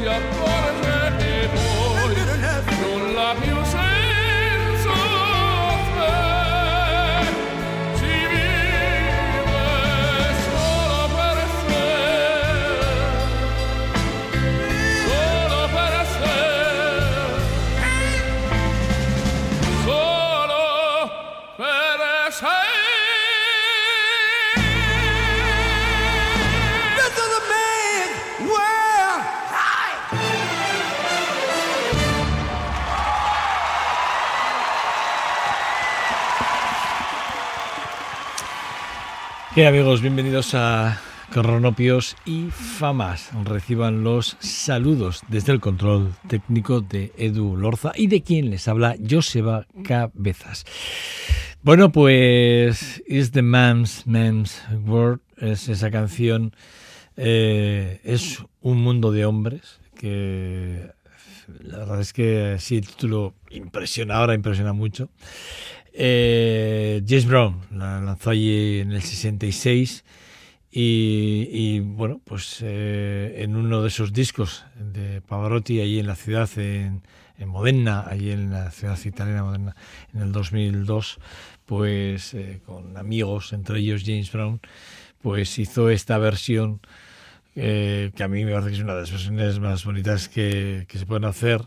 起来。¿Qué amigos? Bienvenidos a Cronopios y Famas. Reciban los saludos desde el control técnico de Edu Lorza y de quien les habla Joseba Cabezas. Bueno, pues Is the Man's Man's World es esa canción. eh, es un mundo de hombres que la verdad es que sí, el título impresiona ahora, impresiona mucho. Eh, James Brown la lanzó allí en el 66 y, y, bueno, pues eh, en uno de esos discos de Pavarotti allí en la ciudad, en, en Modena, allí en la ciudad italiana Modena, en el 2002, pues eh, con amigos, entre ellos James Brown, pues hizo esta versión que, a mí me parece que es una de las versiones más bonitas que, se pueden hacer,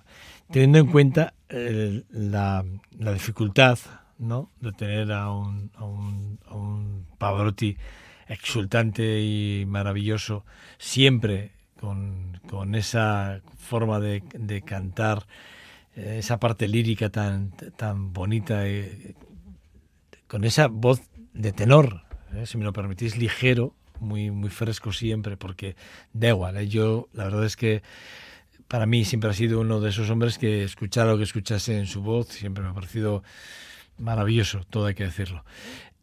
teniendo en cuenta la dificultad ¿no? de tener a un, a un, a un Pavarotti exultante y maravilloso, siempre con, con esa forma de, de cantar, eh, esa parte lírica tan, tan bonita, eh, con esa voz de tenor, eh, si me lo permitís, ligero, muy, muy fresco siempre, porque da igual, yo la verdad es que para mí siempre ha sido uno de esos hombres que escuchar lo que escuchase en su voz siempre me ha parecido maravilloso, todo hay que decirlo.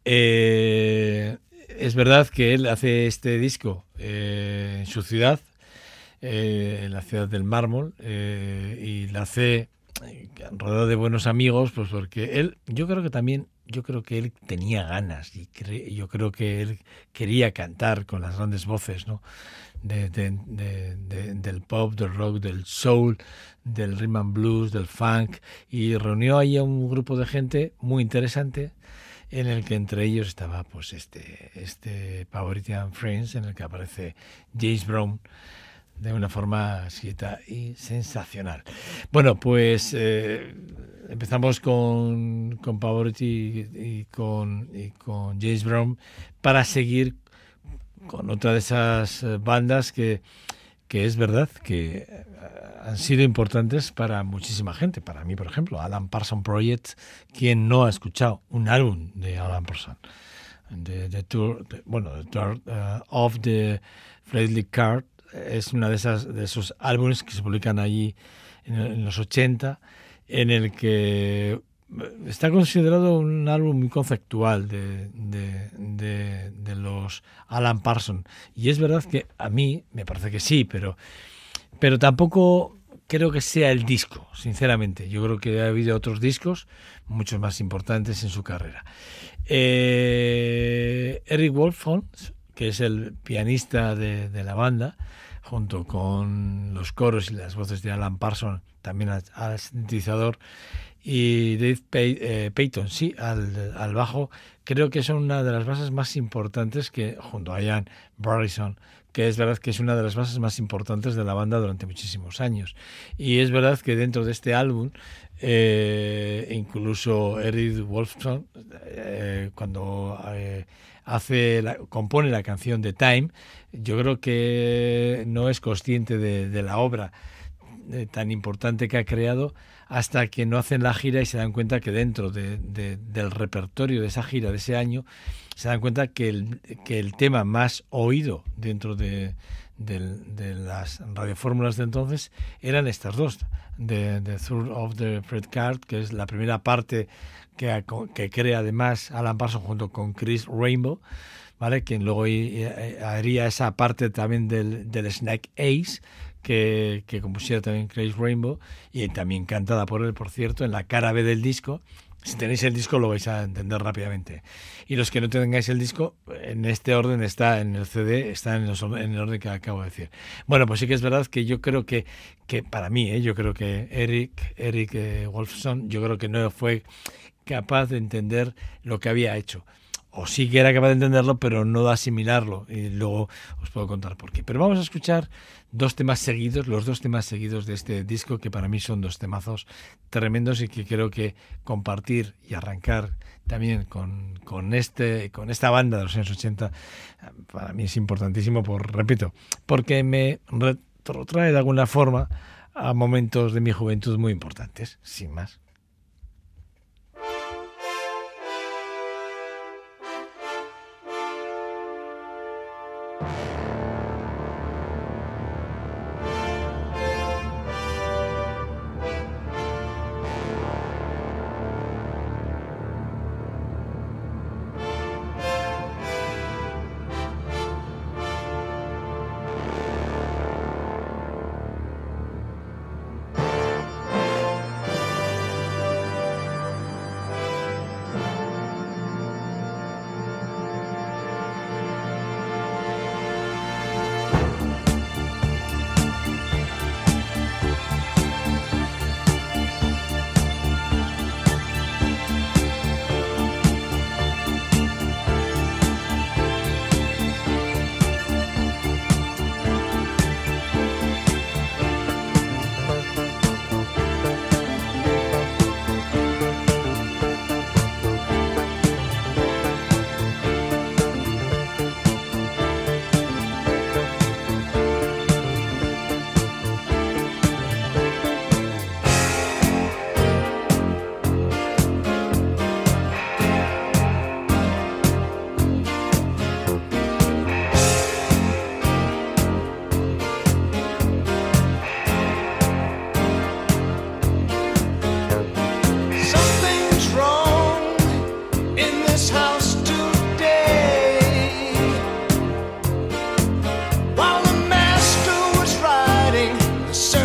Eh, es verdad que él hace este disco eh, en su ciudad, eh, en la ciudad del mármol, y la hace rodeado de buenos amigos, pues porque él, yo creo que también, yo creo que él tenía ganas y yo creo que él quería cantar con las grandes voces, ¿no? De, de- de- de- del pop, del rock, del soul, del rhythm and blues, del funk, y reunió ahí a un grupo de gente muy interesante en el que entre ellos estaba pues este este Pavarotti and Friends en el que aparece James Brown de una forma exquisita y sensacional. Bueno, pues eh, empezamos con, con Pavarotti y, y con, y con James Brown para seguir con otra de esas eh, bandas que, que es verdad que eh, han sido importantes para muchísima gente. Para mí, por ejemplo, Alan Parsons Project, quien no ha escuchado un álbum de Alan Parsons. The, tour, bueno, tour uh, of the Fredley Card es una de esas de esos álbumes que se publican allí en, en los 80, en el que está considerado un álbum muy conceptual de, de, de, los Alan Parsons. Y es verdad que a mí me parece que sí, pero, pero tampoco creo que sea el disco, sinceramente. Yo creo que ha habido otros discos muchos más importantes en su carrera. Eh, Eric Wolfons, que es el pianista de, de la banda, junto con los coros y las voces de Alan Parsons, también al sintetizador, y Dave Pay- eh, Payton, sí, al, al bajo, creo que son una de las bases más importantes que, junto a Ian Barrison, que es verdad que es una de las bases más importantes de la banda durante muchísimos años. Y es verdad que dentro de este álbum, eh, incluso Eric Wolfson, eh, cuando eh, hace la- compone la canción de Time, yo creo que no es consciente de, la obra tan importante que ha creado hasta que no hacen la gira y se dan cuenta que dentro de- de- del repertorio de esa gira de ese año se dan cuenta que el, que el tema más oído dentro de, las radiofórmulas de entonces eran estas dos, de The Third of the Fred Card, que es la primera parte que, que crea además Alan Parsons junto con Chris Rainbow, ¿vale? quien luego haría esa parte también del, del Snack Ace, que, que compusiera también Chris Rainbow, y también cantada por él, por cierto, en la cara B del disco. Si tenéis el disco lo vais a entender rápidamente. Y los que no tengáis el disco, en este orden está en el CD, está en el orden que acabo de decir. Bueno, pues sí que es verdad que yo creo que, que para mí, ¿eh? yo creo que Eric, Eric eh, Wolfson, yo creo que no fue capaz de entender lo que había hecho. O sí que era capaz de entenderlo, pero no de asimilarlo. Y luego os puedo contar por qué. Pero vamos a escuchar dos temas seguidos, los dos temas seguidos de este disco, que para mí son dos temazos tremendos y que creo que compartir y arrancar también con, con, este, con esta banda de los años 80, para mí es importantísimo, por, repito, porque me retrotrae de alguna forma a momentos de mi juventud muy importantes, sin más. Alan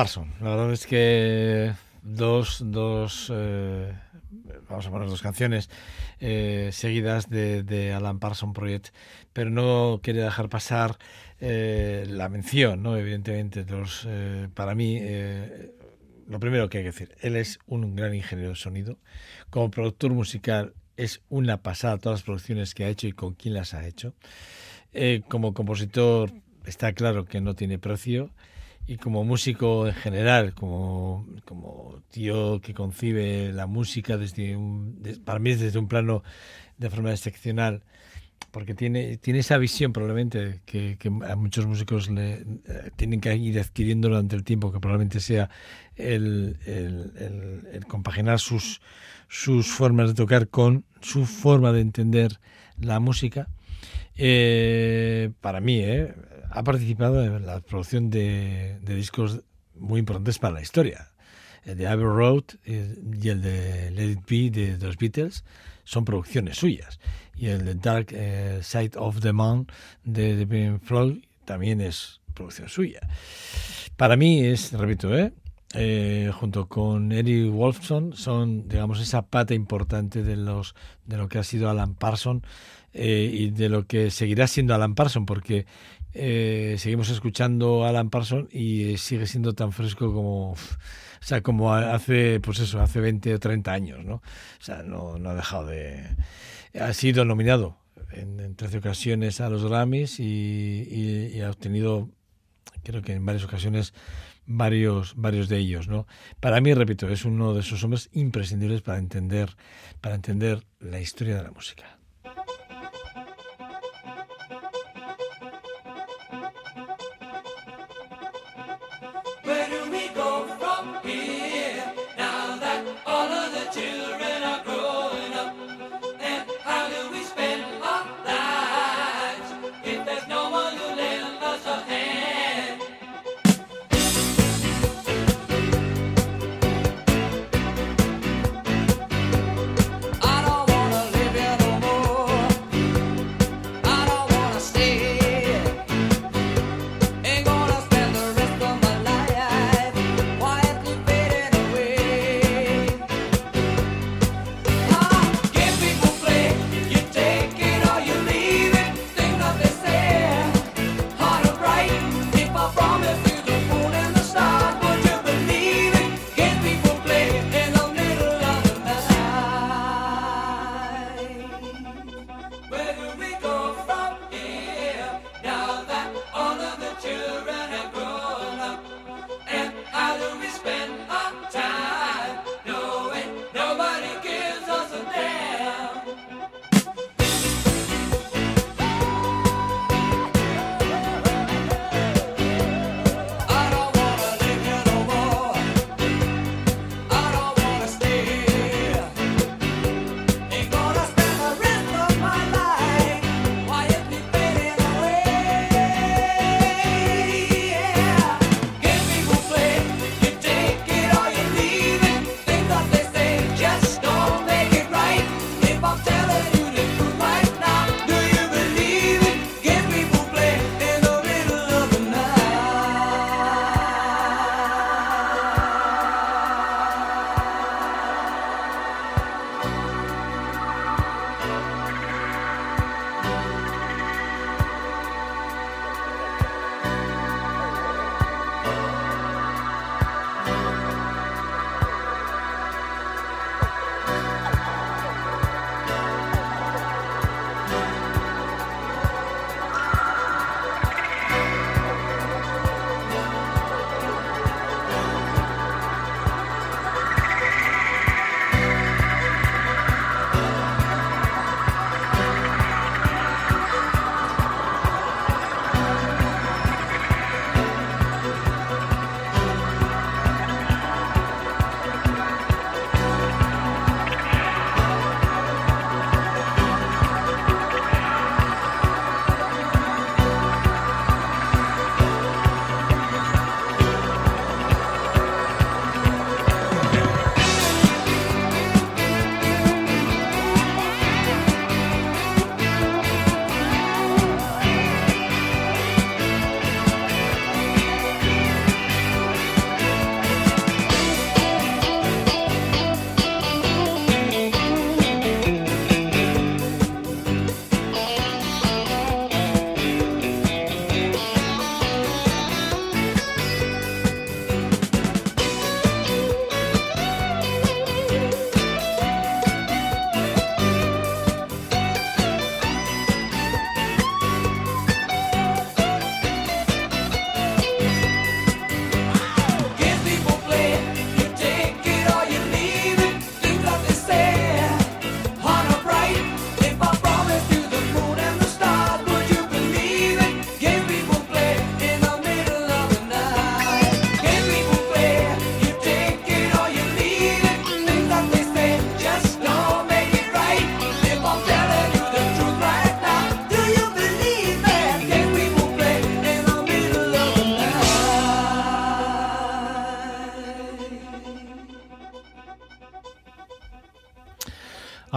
Parson. La verdad es que dos, dos eh, vamos a poner dos canciones eh, seguidas de, Alan Parson Project, pero no quería dejar pasar eh, la mención, ¿no? Evidentemente, los, para mí, lo primero que hay que decir, él es un gran ingeniero de sonido. Como productor musical es una pasada todas las producciones que ha hecho y con quién las ha hecho. como compositor está claro que no tiene precio y como músico en general, como, como tío que concibe la música desde un, para mí desde un plano de forma excepcional, porque tiene, tiene esa visión probablemente que, a muchos músicos le, eh, tienen que ir adquiriendo durante el tiempo, que probablemente sea el, el, compaginar sus, sus formas de tocar con su forma de entender la música. Eh, para mí, eh, ha participado en la producción de, discos muy importantes para la historia. El de Abbey Road y el de Let It Be de los Beatles son producciones suyas. Y el de Dark eh, Side of the Moon de, The Pink Floyd también es producción suya. Para mí es, repito, ¿eh? Eh, junto con Eric Wolfson son digamos esa pata importante de los de lo que ha sido Alan Parson eh, y de lo que seguirá siendo Alan Parson, porque eh, seguimos escuchando a Alan Parson y eh, sigue siendo tan fresco como, o sea, como hace, pues eso, hace 20 o 30 años, ¿no? O sea, no, no ha dejado de... Ha sido nominado en, en 13 ocasiones a los Grammys y, y, ha obtenido, creo que en varias ocasiones, varios, varios de ellos, ¿no? Para mí, repito, es uno de esos hombres imprescindibles para entender, para entender la historia de la música.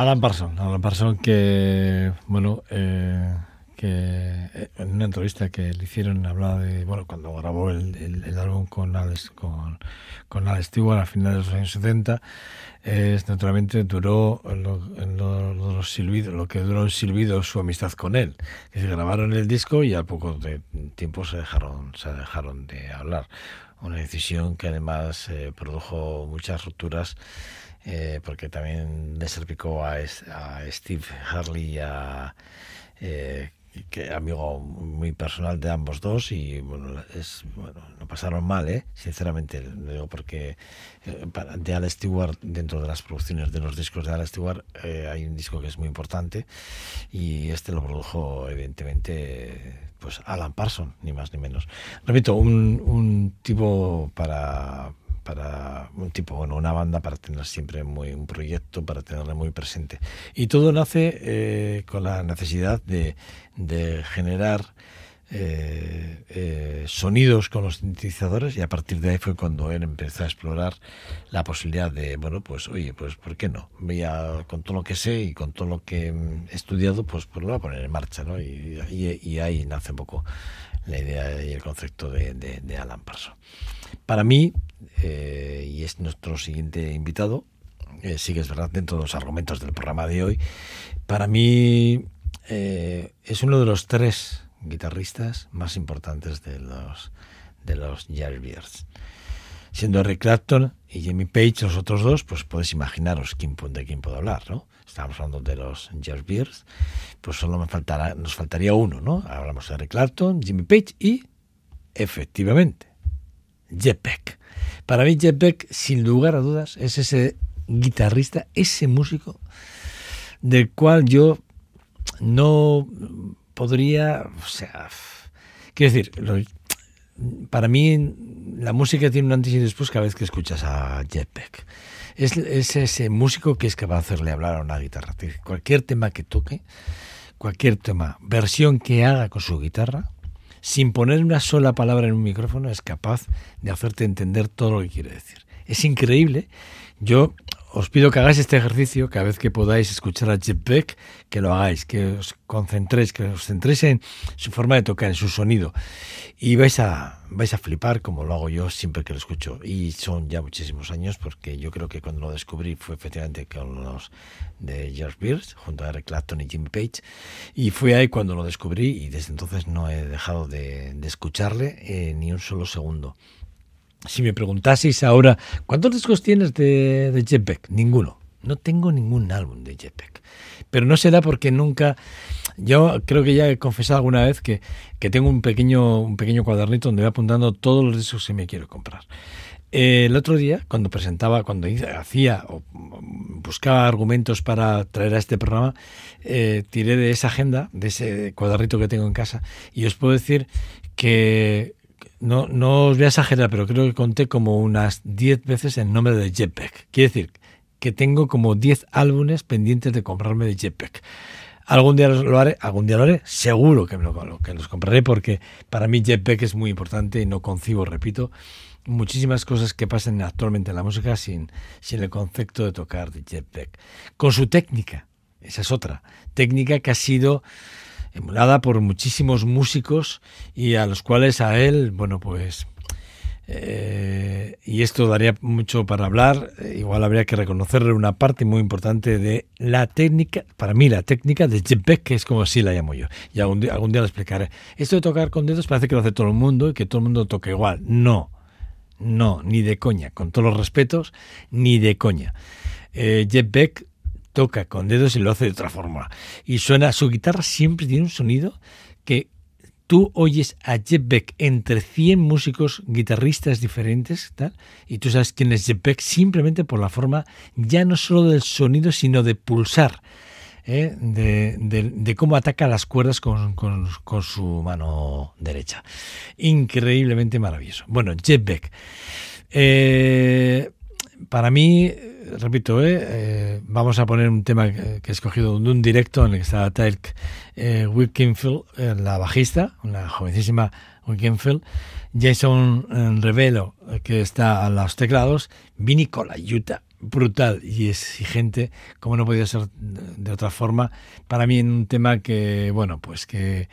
Alan Parson, Alan Parson que, bueno, eh, eh, en una entrevista que le hicieron hablaba de, bueno, cuando grabó el, álbum con Alex, con, con Alex Stewart a finales de los años 70, eh, naturalmente duró lo, lo, los silbidos, lo que duró el silbido su amistad con él. Que se grabaron el disco y al poco de tiempo se dejaron, se dejaron de hablar. Una decisión que además eh, produjo muchas rupturas eh, porque también le salpicó a, a Steve Harley y a... eh, que amigo muy personal de ambos dos y bueno es bueno lo pasaron mal eh sinceramente lo digo porque eh, de Al Stewart dentro de las producciones de los discos de Al Stewart eh, hay un disco que es muy importante y este lo produjo evidentemente pues Alan Parsons ni más ni menos. Repito un, un tipo para para un tipo, bueno, una banda para tener siempre muy un proyecto, para tenerle muy presente. Y todo nace eh, con la necesidad de, de generar eh, eh, sonidos con los sintetizadores y a partir de ahí fue cuando él empezó a explorar la posibilidad de, bueno, pues oye, pues ¿por qué no? Veía con todo lo que sé y con todo lo que mm, he estudiado, pues, pues lo voy a poner en marcha, ¿no? Y, y- y ahí nace un poco la idea y el concepto de, de- de Alan Parsons. Para mí, eh, y es nuestro siguiente invitado, eh, es verdad dentro de los argumentos del programa de hoy, para mí eh, es uno de los tres guitarristas más importantes de los de los Yardbirds. Siendo Eric Clapton y Jimmy Page los otros dos, pues podéis imaginaros quién, de quién puedo hablar, ¿no? Estamos hablando de los Yardbirds, pues solo me faltará, nos faltaría uno, ¿no? Hablamos de Eric Clapton, Jimmy Page y, efectivamente, Jeff Beck. Para mí Jeff Beck, sin lugar a dudas, es ese guitarrista, ese músico del cual yo no podría, o sea, quiero decir, para mí la música tiene un antes y después cada vez que escuchas a Jeff Beck. Es, es ese músico que es capaz de hacerle hablar a una guitarra. Cualquier tema que toque, cualquier tema, versión que haga con su guitarra, sin poner una sola palabra en un micrófono, es capaz de hacerte entender todo lo que quiere decir. Es increíble. Yo os pido que hagáis este ejercicio cada vez que podáis escuchar a Jeff Beck, que lo hagáis, que os concentréis, que os centréis en su forma de tocar, en su sonido. Y vais a, vais a flipar como lo hago yo siempre que lo escucho. Y son ya muchísimos años porque yo creo que cuando lo descubrí fue efectivamente con los de George Beers, junto a Eric Clapton y Jimmy Page. Y fue ahí cuando lo descubrí y desde entonces no he dejado de, escucharle eh, ni un solo segundo. Si me preguntaseis ahora, ¿cuántos discos tienes de, de? Ninguno. No tengo ningún álbum de Jeff. Pero no será porque nunca... Yo creo que ya he confesado alguna vez que, que tengo un pequeño, un pequeño cuadernito donde voy apuntando todos los discos que me quiero comprar. El otro día, cuando presentaba, cuando hacía o buscaba argumentos para traer a este programa, eh, tiré de esa agenda, de ese cuadernito que tengo en casa, y os puedo decir que no, no os voy a exagerar, pero creo que conté como unas 10 veces el nombre de Beck. Quiere decir que tengo como 10 álbumes pendientes de comprarme de Beck. Algún día lo haré, algún día lo haré, seguro que, me lo, que los compraré porque para mí Beck es muy importante y no concibo, repito, muchísimas cosas que pasan actualmente en la música sin, sin el concepto de tocar de Beck. Con su técnica, esa es otra, técnica que ha sido emulada por muchísimos músicos y a los cuales a él, bueno, pues... eh, y esto daría mucho para hablar, eh, igual habría que reconocerle una parte muy importante de la técnica, para mí la técnica de Jeff Beck, que es como así la llamo yo, y algún día, algún día lo explicaré. Esto de tocar con dedos parece que lo hace todo el mundo y que todo el mundo toca igual. No, no, ni de coña, con todos los respetos, ni de coña. Eh, Jeff Beck toca con dedos y lo hace de otra forma. Y suena, su guitarra siempre tiene un sonido que tú oyes a Jeff Beck entre 100 músicos guitarristas diferentes, tal, y tú sabes quién es Jeff Beck simplemente por la forma ya no solo del sonido, sino de pulsar. ¿eh? De, cómo ataca las cuerdas con su mano derecha. Increíblemente maravilloso. Bueno, Jeff Beck. Eh, para mí, repito, eh, eh, vamos a poner un tema que, he escogido de un directo en el que está Tyke eh, eh, la bajista, una jovencísima Wilkinfield, Jason eh, Revelo, que está a los teclados, Vinny Colaiuta, brutal y exigente, como no podía ser de otra forma, para mí un tema que, bueno, pues que,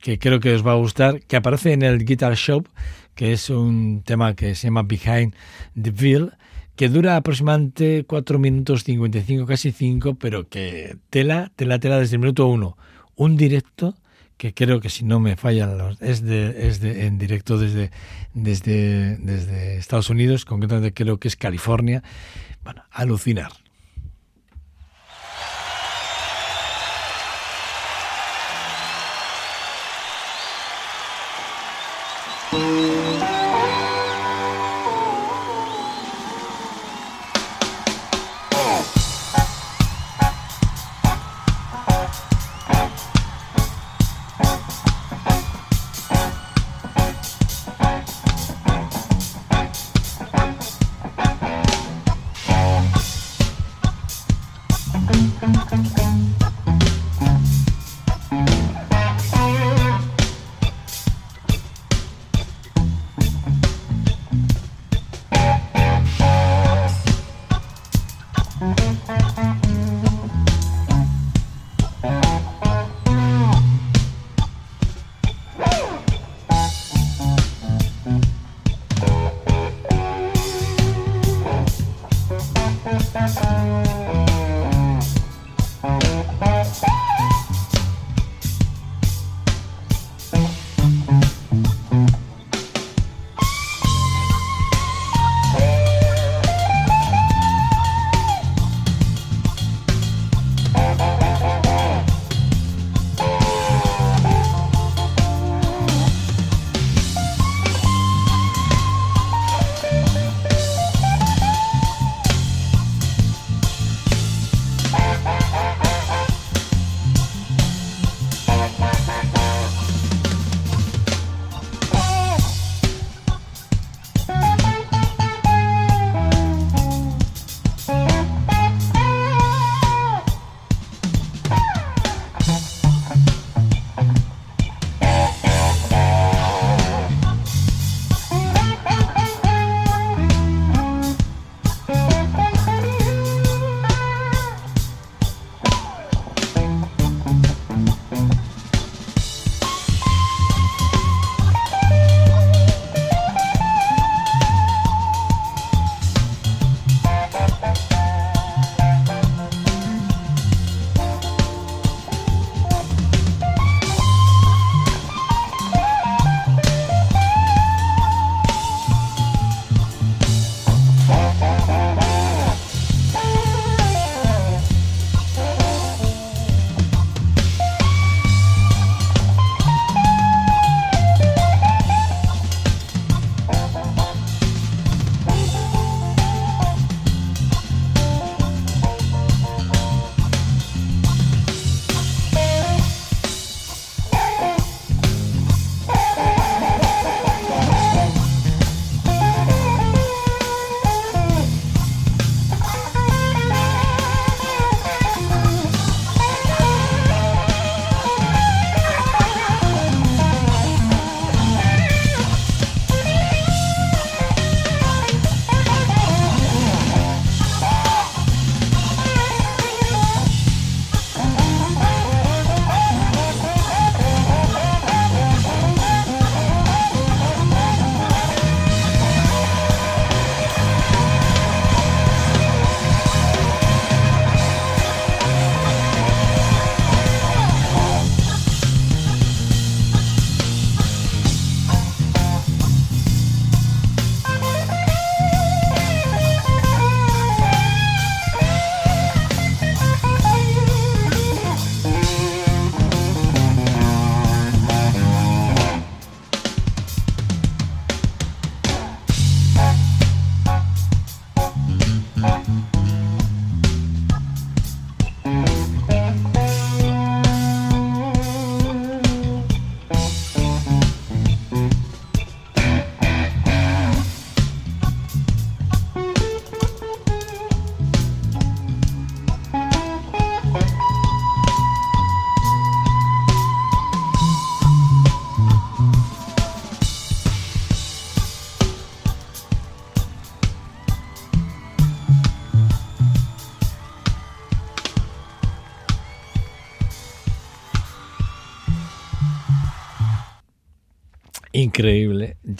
que creo que os va a gustar, que aparece en el Guitar Shop, que es un tema que se llama Behind the Veil, que dura aproximadamente 4 minutos 55, casi 5, pero que tela, tela, tela desde el minuto 1. Un directo que creo que si no me fallan los, es de, es de en directo desde, desde, desde Estados Unidos, concretamente creo que es California, Bueno, alucinar.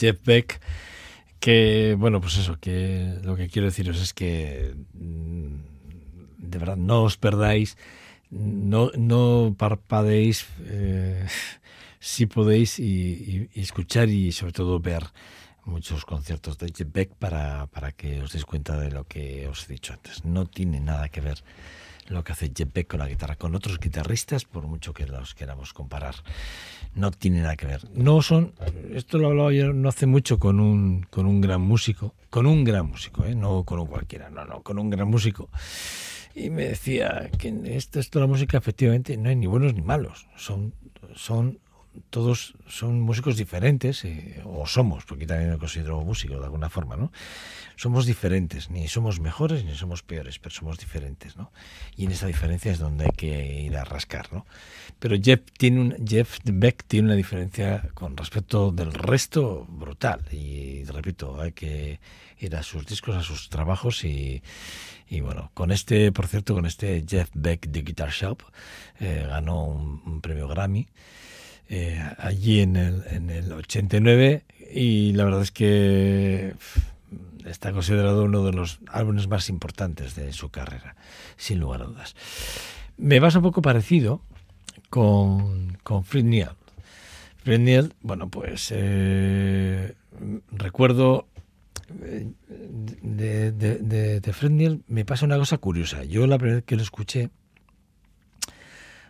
Jeff Beck, que, bueno, pues eso, que lo que quiero deciros es que mm, de verdad no os perdáis, no, no parpadeéis eh, si podéis y, escuchar y sobre todo ver muchos conciertos de Jeff Beck para, para que os deis cuenta de lo que os he dicho antes. No tiene nada que ver lo que hace Jeff Beck con la guitarra, con otros guitarristas, por mucho que los queramos comparar. No tiene nada que ver. No son, esto lo hablaba yo no hace mucho con un, con un gran músico, con un gran músico, ¿eh? no con un cualquiera, no, no, con un gran músico. Y me decía que esto, esto la música efectivamente no hay ni buenos ni malos, son, son todos son músicos diferentes, eh, o somos, porque también me considero músico de alguna forma, ¿no? Somos diferentes, ni somos mejores ni somos peores, pero somos diferentes, ¿no? Y en esa diferencia es donde hay que ir a rascar, ¿no? Pero Jeff, tiene un, Jeff Beck tiene una diferencia con respecto del resto brutal. Y repito, hay que ir a sus discos, a sus trabajos y, y bueno, con este, por cierto, con este Jeff Beck de Guitar Shop, eh, ganó un, un premio Grammy eh, allí en el, en el 89 y la verdad es que está considerado uno de los álbumes más importantes de su carrera, sin lugar a dudas. Me pasa un poco parecido con, con Fred Neil. Fred Neil, bueno, pues eh, recuerdo eh, de, de, Fred Neil me pasa una cosa curiosa. Yo la primera vez que lo escuché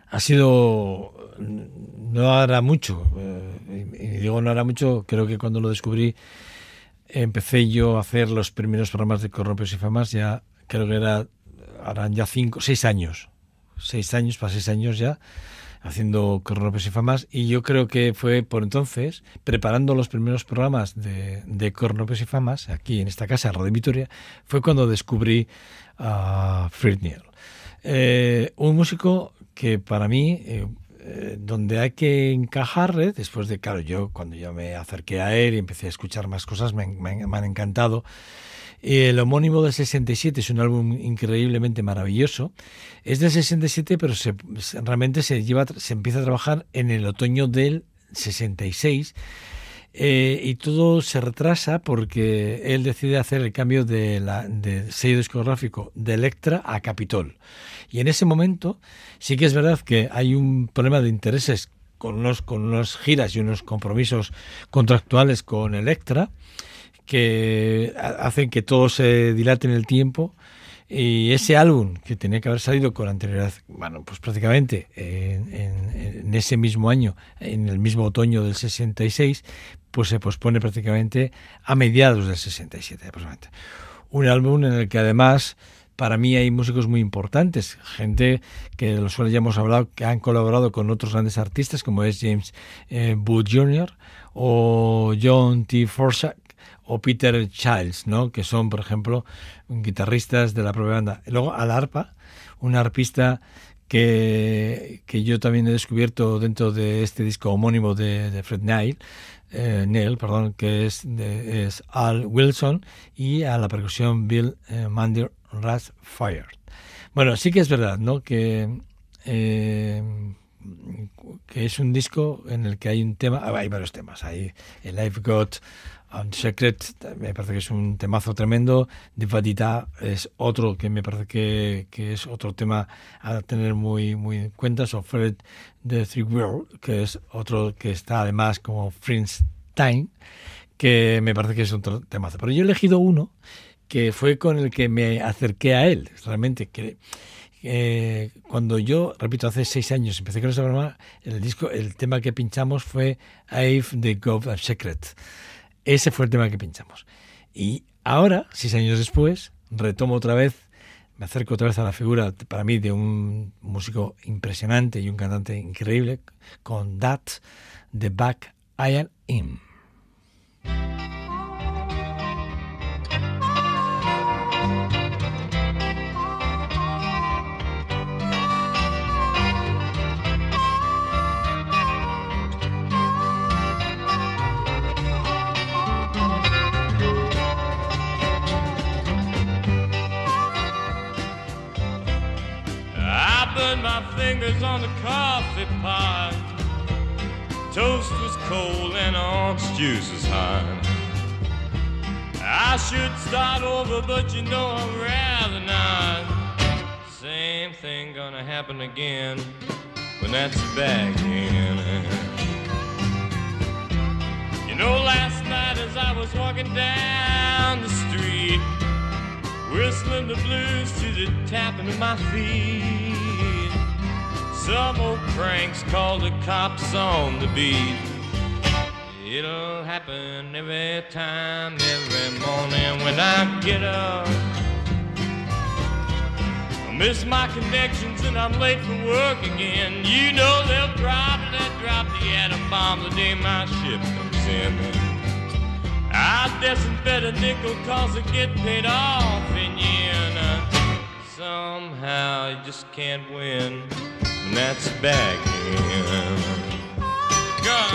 ha sido no hará mucho eh, y digo no hará mucho creo que cuando lo descubrí empecé yo a hacer los primeros programas de Corrompios y Famas ya creo que era harán ya cinco seis años seis años para seis años ya haciendo Corrompios y Famas y yo creo que fue por entonces preparando los primeros programas de, de y Famas aquí en esta casa Radio Vitoria fue cuando descubrí a Fred Neil eh, un músico que para mí, eh, eh, donde hay que encajar, eh, después de, claro, yo cuando yo me acerqué a él y empecé a escuchar más cosas, me, me- han encantado. El homónimo del 67 es un álbum increíblemente maravilloso. Es del 67, pero realmente se, lleva, se empieza a trabajar en el otoño del 66. Eh, y todo se retrasa porque él decide hacer el cambio de, de sello discográfico de Electra a Capitol. Y en ese momento sí que es verdad que hay un problema de intereses con unos, con unas giras y unos compromisos contractuales con Electra que ha- hacen que todo se dilate en el tiempo y ese álbum que tenía que haber salido con anterioridad, bueno, pues prácticamente en, ese mismo año, en el mismo otoño del 66, pues se pospone prácticamente a mediados del 67 aproximadamente. Un álbum en el que además para mí hay músicos muy importantes, gente que de los cuales ya hemos hablado, que han colaborado con otros grandes artistas como es James eh, Jr. o John T. Forsyth o Peter Childs, ¿no? que son, por ejemplo, guitarristas de la propia banda. Luego al arpa, un arpista que, que yo también he descubierto dentro de este disco homónimo de, de Fred Neil, eh, Neil, perdón, que es, de, es Al Wilson, y a la percusión Bill eh, Mandir. Bueno, sí que es verdad, ¿no? Que, eh, que es un disco en el que hay un tema, ah, hay varios temas, hay el I've Got un Secret, me parece que es un temazo tremendo, de es otro que me parece que, que es otro tema a tener muy, muy en cuenta, So Fred the Three World, que es otro que está además como Prince Time, que me parece que es otro temazo. Pero yo he elegido uno que fue con el que me acerqué a él, realmente, que eh, cuando yo, repito, hace seis años empecé con este programa, el disco, el tema que pinchamos fue I've the God of Secret. Ese fue el tema que pinchamos. Y ahora, seis años después, retomo otra vez, me acerco otra vez a la figura, para mí, de un músico impresionante y un cantante increíble, con That, The Back I Am. On the coffee pot. Toast was cold and orange juice was hot. I should start over, but you know I'd rather not. Same thing gonna happen again when that's back in. You know, last night as I was was walking down the street, whistling the blues to the tapping of my feet. Some old cranks called the cops on the beat. It'll happen every time, every morning when I get up. I miss my connections and I'm late for work again. You know they'll probably drop the atom bomb the day my ship comes in. I disinfect a nickel cause I get paid off in yen. Somehow you just can't win, that's bagging. God.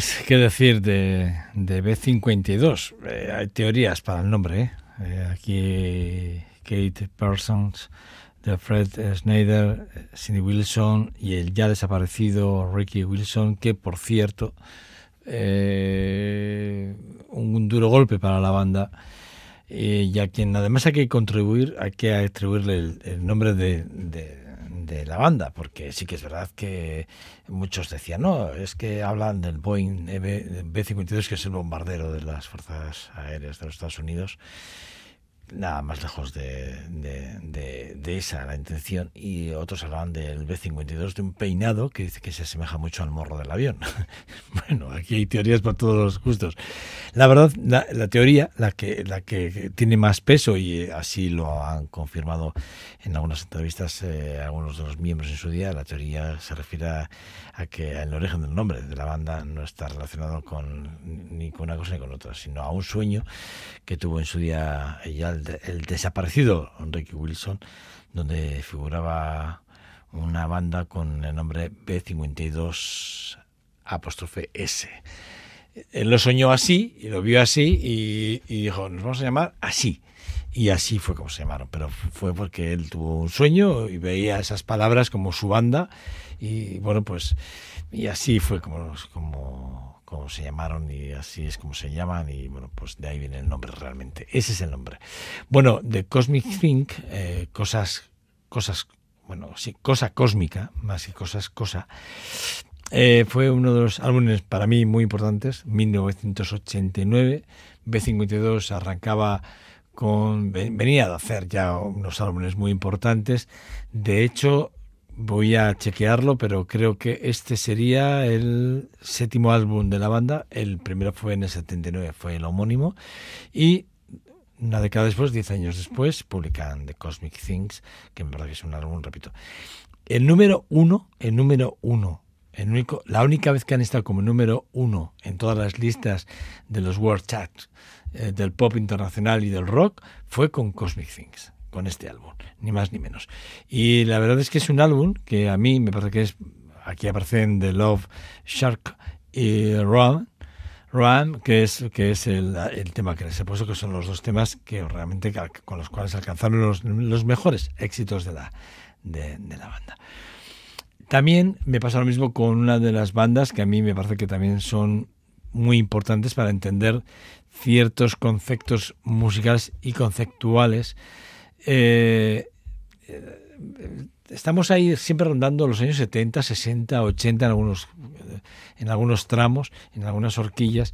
Pues, ¿qué decir de, de B52? Eh, hay teorías para el nombre. ¿eh? Eh, aquí Kate Parsons, de Fred eh, Cindy Wilson y el ya desaparecido Ricky Wilson, que por cierto, un duro golpe para la banda. y a quien además hay que contribuir, hay que atribuirle el, nombre de- de la banda, porque sí que es verdad que muchos decían, no, es que hablan del Boeing B-52, que es el bombardero de las fuerzas aéreas de los Estados Unidos, nada más lejos de, de, de- de esa la intención y otros hablaban del B-52 de un peinado que dice que se asemeja mucho al morro del avión. bueno, aquí hay teorías para todos los gustos. La verdad, la, la teoría, la que, la que tiene más peso y así lo han confirmado en algunas entrevistas eh, algunos de los miembros en su día, la teoría se refiere a, a que el origen del nombre de la banda no está relacionado con ni con una cosa ni con otra, sino a un sueño que tuvo en su día ya el, de- el desaparecido Ricky Wilson, donde figuraba una banda con el nombre B52 apóstrofe S. Él lo soñó así y lo vio así y, y dijo, nos vamos a llamar así. Y así fue como se llamaron, pero fue porque él tuvo un sueño y veía esas palabras como su banda y bueno, pues y así fue como, como, como se llamaron y así es como se llaman y bueno, pues de ahí viene el nombre realmente. Ese es el nombre. Bueno, de Cosmic Think, eh, cosas, cosas, bueno, sí, cosa cósmica, más que cosas, cosa, eh, fue uno de los álbumes para mí muy importantes, 1989. B52 arrancaba con. ven- venía de hacer ya unos álbumes muy importantes. De hecho, voy a chequearlo, pero creo que este sería el séptimo álbum de la banda. El primero fue en el 79, fue el homónimo. Y una década después, diez años después, publican The Cosmic Things, que en verdad que es un álbum, repito. El número uno, el número uno, el único, la única vez que han estado como número uno en todas las listas de los World Charts eh, del pop internacional y del rock fue con Cosmic Things, con este álbum, ni más ni menos. Y la verdad es que es un álbum que a mí me parece que es, aquí aparecen The Love Shark y Ram, Ram, que es, que es el, tema que les he puesto, que son los dos temas que realmente con los cuales alcanzaron los, los mejores éxitos de la, de la banda. También me pasa lo mismo con una de las bandas que a mí me parece que también son muy importantes para entender ciertos conceptos musicales y conceptuales. Eh, eh, estamos ahí siempre rondando los años 70, 60, 80 en algunos, en algunos tramos, en algunas horquillas.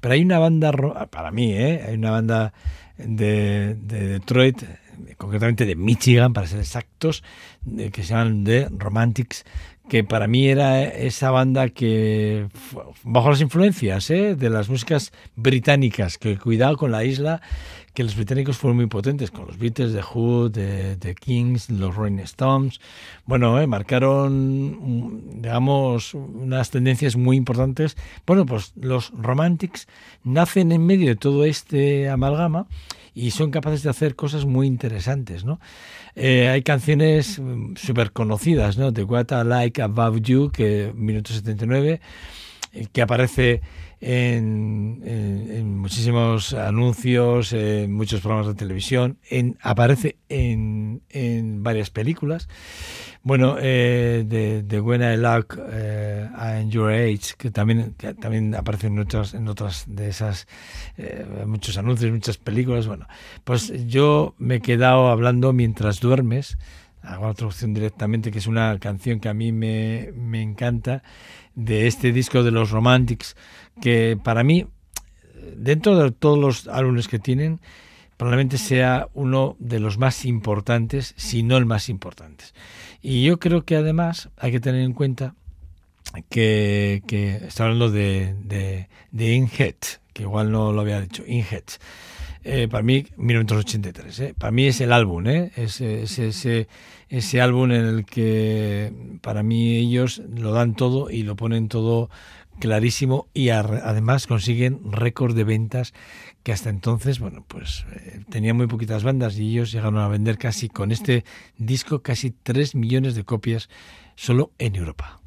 Pero hay una banda, para mí, ¿eh? hay una banda de, de Detroit, concretamente de Michigan, para ser exactos, que se llaman The Romantics, que para mí era esa banda que, bajo las influencias ¿eh? de las músicas británicas, que cuidado con la isla, que los británicos fueron muy potentes, con los Beatles, The Who, The, Kings, los Rolling Stones. Bueno, ¿eh? marcaron, mm, digamos, unas tendencias muy importantes. Bueno, pues los Romantics nacen en medio de todo este amalgama y son capaces de hacer cosas muy interesantes, ¿no? Eh, hay canciones súper conocidas, ¿no? The What I Like About You, que 1979, eh, que aparece en, en- muchísimos anuncios, en muchos programas de televisión, en, aparece en, en varias películas. Bueno, eh, de, When I Look eh, I'm Your Age, que también, también aparece en otras, en otras de esas, eh, muchos anuncios, muchas películas. Bueno, pues yo me he quedado hablando mientras duermes, hago la traducción directamente, que es una canción que a mí me, me encanta, de este disco de los Romantics, que para mí, dentro de todos los álbumes que tienen, probablemente sea uno de los más importantes, si no el más importante. Y yo creo que además hay que tener en cuenta que, que está hablando de, de, que igual no lo había dicho, Inhead. Eh, para mí, 1983, ¿eh? para mí es el álbum, ¿eh? es, es ese, ese álbum en el que para mí ellos lo dan todo y lo ponen todo clarísimo y además consiguen récord de ventas que hasta entonces, bueno, pues eh, tenían muy poquitas bandas y ellos llegaron a vender casi con este disco casi 3 millones de copias solo en Europa.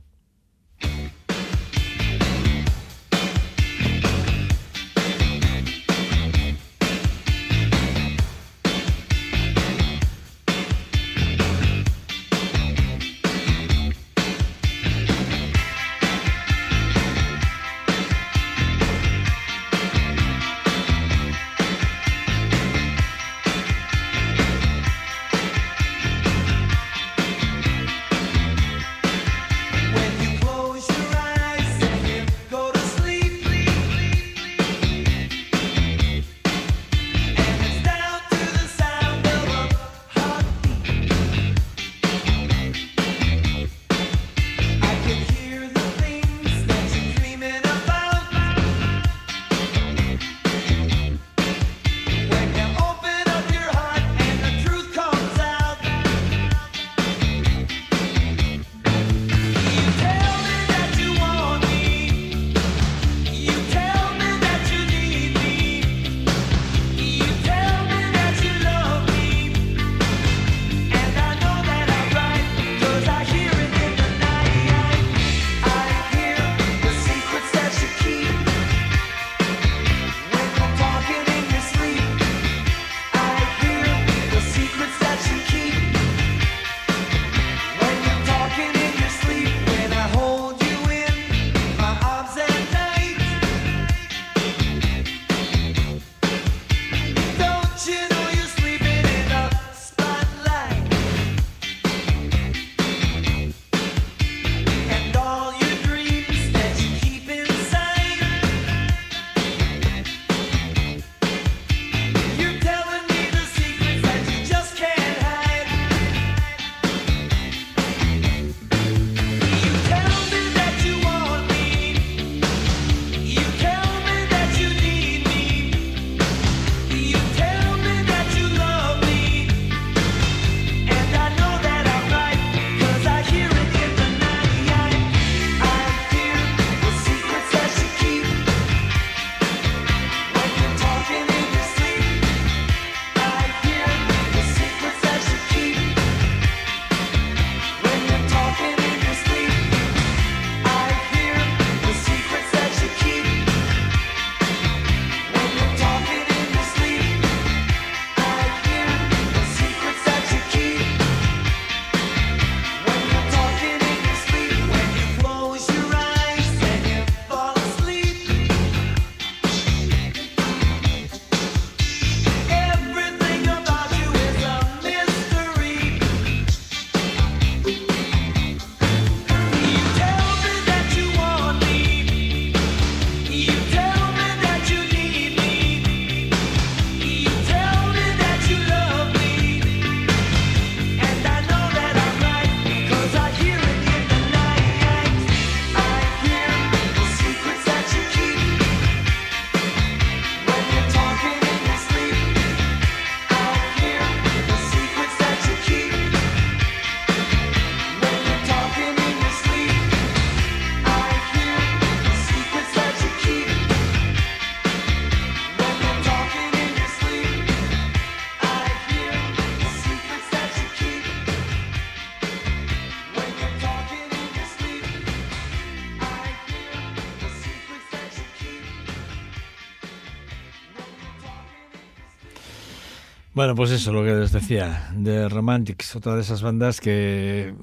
Bueno, pues eso, lo que les decía, de Romantics, otra de esas bandas que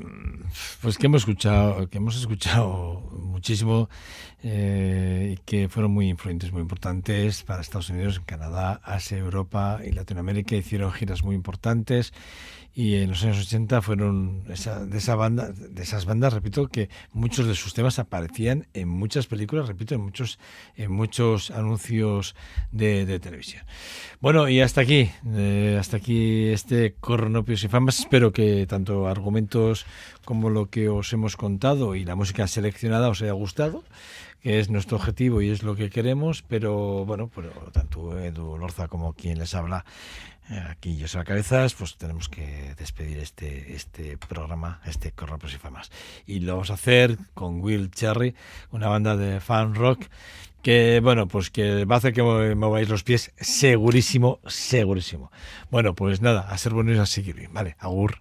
pues que hemos escuchado, que hemos escuchado muchísimo eh, y que fueron muy influyentes, muy importantes para Estados Unidos, Canadá, Asia, Europa y Latinoamérica. Hicieron giras muy importantes y en los años 80 fueron esa, de esa banda, de esas bandas, repito, que muchos de sus temas aparecían en muchas películas, repito, en muchos, en muchos anuncios de, de televisión. Bueno, y hasta aquí, eh, hasta aquí este Corronopios y Famas. Espero que tanto argumentos como lo que os hemos contado y la música seleccionada os haya gustado que es nuestro objetivo y es lo que queremos, pero bueno, pero tanto Edu Lorza como quien les habla eh, aquí yo soy a cabezas, pues tenemos que despedir este este programa, este Corropios y Famas. Y lo vamos a hacer con Will Cherry, una banda de fan rock que bueno, pues que va a hacer que mováis los pies segurísimo, segurísimo. Bueno, pues nada, a ser buenos y a seguir bien, vale, agur.